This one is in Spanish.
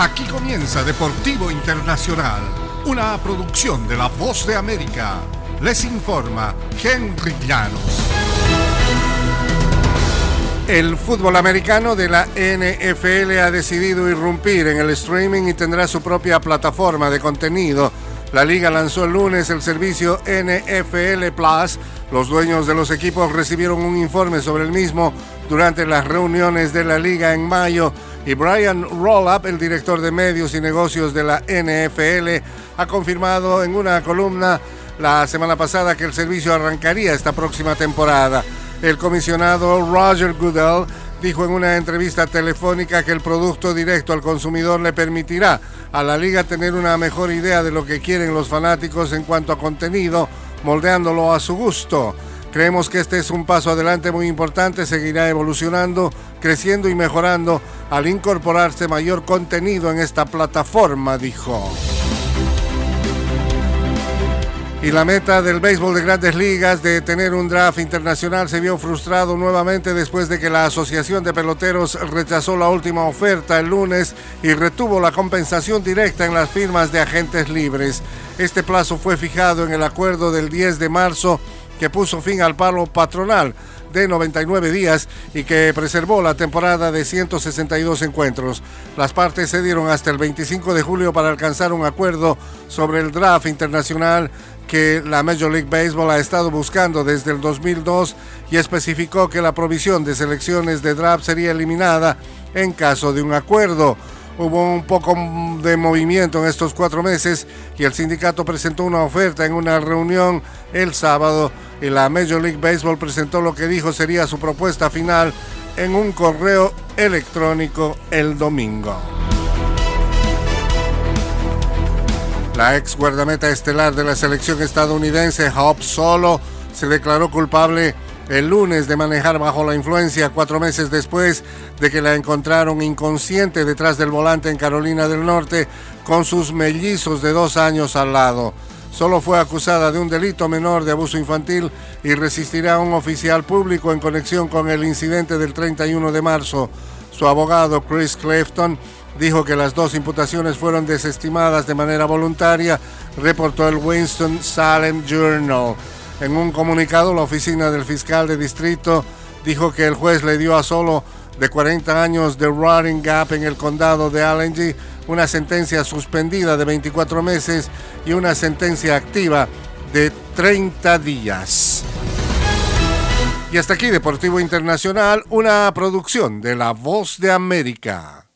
Aquí comienza Deportivo Internacional, una producción de La Voz de América. Les informa Henry Llanos. El fútbol americano de la NFL ha decidido irrumpir en el streaming y tendrá su propia plataforma de contenido. La liga lanzó el lunes el servicio NFL Plus. Los dueños de los equipos recibieron un informe sobre el mismo durante las reuniones de la liga en mayo y Brian Rollup, el director de medios y negocios de la NFL, ha confirmado en una columna la semana pasada que el servicio arrancaría esta próxima temporada. El comisionado Roger Goodell dijo en una entrevista telefónica que el producto directo al consumidor le permitirá a la liga tener una mejor idea de lo que quieren los fanáticos en cuanto a contenido, moldeándolo a su gusto. Creemos que este es un paso adelante muy importante, seguirá evolucionando, creciendo y mejorando al incorporarse mayor contenido en esta plataforma, dijo. Y la meta del béisbol de grandes ligas de tener un draft internacional se vio frustrado nuevamente después de que la Asociación de Peloteros rechazó la última oferta el lunes y retuvo la compensación directa en las firmas de agentes libres. Este plazo fue fijado en el acuerdo del 10 de marzo que puso fin al paro patronal de 99 días y que preservó la temporada de 162 encuentros. Las partes se dieron hasta el 25 de julio para alcanzar un acuerdo sobre el draft internacional que la Major League Baseball ha estado buscando desde el 2002 y especificó que la provisión de selecciones de draft sería eliminada en caso de un acuerdo. Hubo un poco de movimiento en estos cuatro meses y el sindicato presentó una oferta en una reunión el sábado y la Major League Baseball presentó lo que dijo sería su propuesta final en un correo electrónico el domingo. La ex guardameta estelar de la selección estadounidense, Hope Solo, se declaró culpable el lunes de manejar bajo la influencia cuatro meses después de que la encontraron inconsciente detrás del volante en Carolina del Norte con sus mellizos de dos años al lado. Solo fue acusada de un delito menor de abuso infantil y resistirá a un oficial público en conexión con el incidente del 31 de marzo. Su abogado Chris Clifton dijo que las dos imputaciones fueron desestimadas de manera voluntaria, reportó el Winston Salem Journal. En un comunicado, la oficina del fiscal de distrito dijo que el juez le dio a solo de 40 años de Roaring Gap en el condado de Allegheny una sentencia suspendida de 24 meses y una sentencia activa de 30 días. Y hasta aquí Deportivo Internacional, una producción de La Voz de América.